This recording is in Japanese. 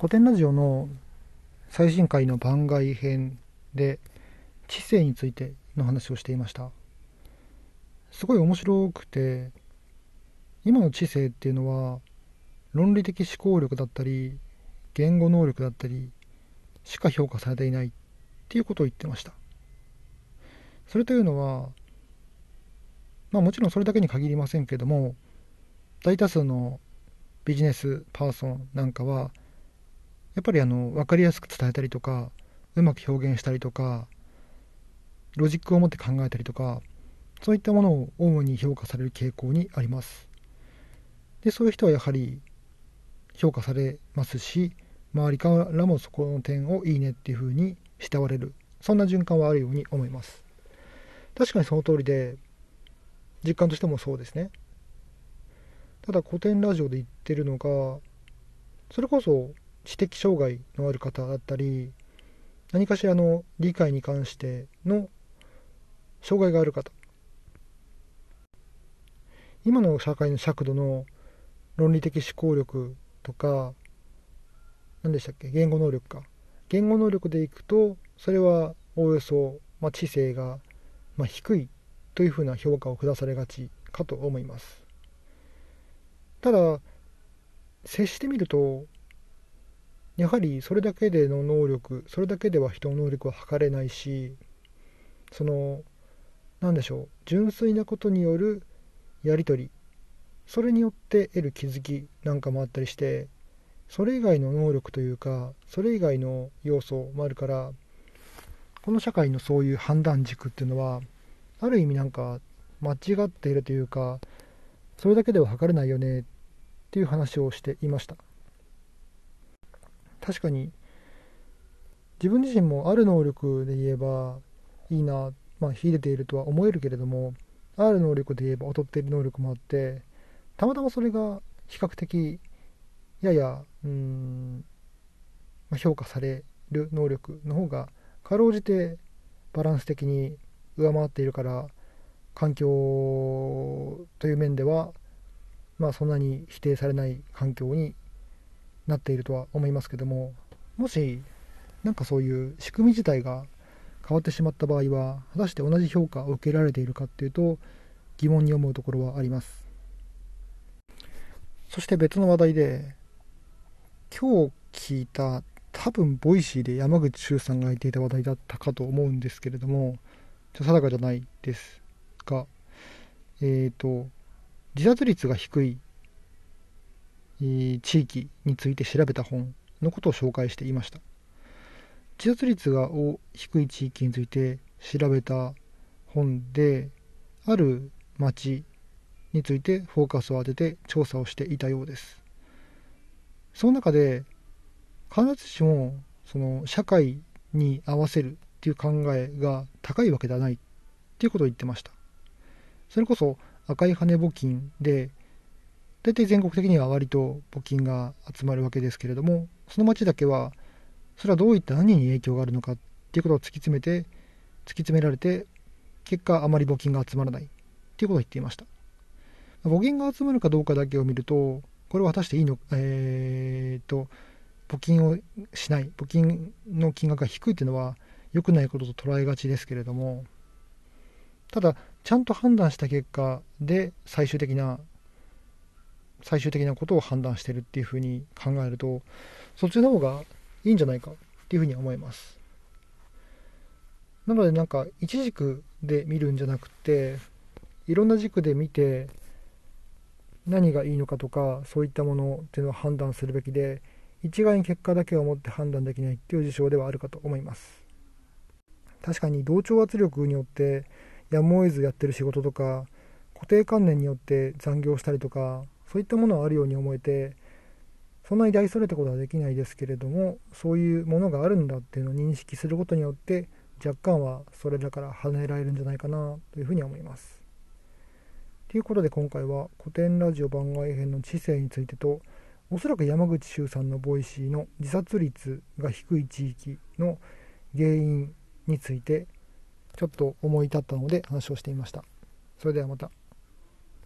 古典ラジオの最新回の番外編で知性についての話をしていました。すごい面白くて今の知性っていうのは論理的思考力だったり言語能力だったりしか評価されていないっていうことを言ってました。それというのはまあもちろんそれだけに限りませんけども大多数のビジネスパーソンなんかはやっぱりあの分かりやすく伝えたりとかうまく表現したりとかロジックを持って考えたりとかそういったものを主に評価される傾向にあります。でそういう人はやはり評価されますし周りからもそこの点をいいねっていうふうに慕われる。そんな循環はあるように思います。確かにその通りで実感としてもそうですね。ただ古典ラジオで言ってるのがそれこそ知的障害のある方だったり何かしらの理解に関しての障害がある方。今の社会の尺度の論理的思考力とか何でしたっけ？言語能力か。言語能力でいくとそれはおおよそ、まあ、知性が、まあ、低いというふうな評価を下されがちかと思います。ただ接してみるとやはりそれだけでの能力それだけでは人の能力は測れないしその何でしょう純粋なことによるやり取りそれによって得る気づきなんかもあったりしてそれ以外の能力というかそれ以外の要素もあるからこの社会のそういう判断軸っていうのはある意味なんか間違っているというかそれだけでは測れないよねっていう話をしていました。確かに自分自身もある能力で言えばいいなまあ秀でているとは思えるけれどもある能力で言えば劣っている能力もあってたまたまそれが比較的ややうん、まあ、評価される能力の方がかろうじてバランス的に上回っているから環境という面ではまあそんなに否定されない環境になっているとは思いますけどももしなんかそういう仕組み自体が変わってしまった場合は果たして同じ評価を受けられているかっていうと疑問に思うところはあります。そして別の話題で今日聞いた多分 Voicy で山口周さんが言っていた話題だったかと思うんですけれどもちょ定かじゃないですがえっ、ー、と自殺率が低い地域について調べた本のことを紹介していました。自殺率が低い地域について調べた本である町についてフォーカスを当てて調査をしていたようです。その中で必ずしもその社会に合わせるっていう考えが高いわけではないっていうことを言ってました。それこそ赤い羽募金で大体全国的には割と募金が集まるわけですけれどもその町だけはそれはどういった何に影響があるのかっていうことを突き詰めて突き詰められて結果あまり募金が集まらないっていうことを言っていました。募金が集まるかどうかだけを見るとこれは果たしていいのえー、っと募金をしない募金の金額が低いっていうのは良くないことと捉えがちですけれどもただちゃんと判断した結果で最終的な最終的なことを判断してるっていうふうに考えるとそっちの方がいいんじゃないかっていうふうに思います。なのでなんか一軸で見るんじゃなくていろんな軸で見て何がいいのかとかそういったものっていうのを判断するべきで一概に結果だけを持って判断できないっていう事象ではあるかと思います。確かに同調圧力によってやむを得ずやってる仕事とか固定観念によって残業したりとかそういったものはあるように思えてそんなに大それたことはできないですけれどもそういうものがあるんだっていうのを認識することによって若干はそれだから跳ねられるんじゃないかなというふうに思います。ということで今回はコテンラジオ番外編の知性についてとおそらく山口周さんの Voicy の自殺率が低い地域の原因についてちょっと思い立ったので話をしてみました。それではまた。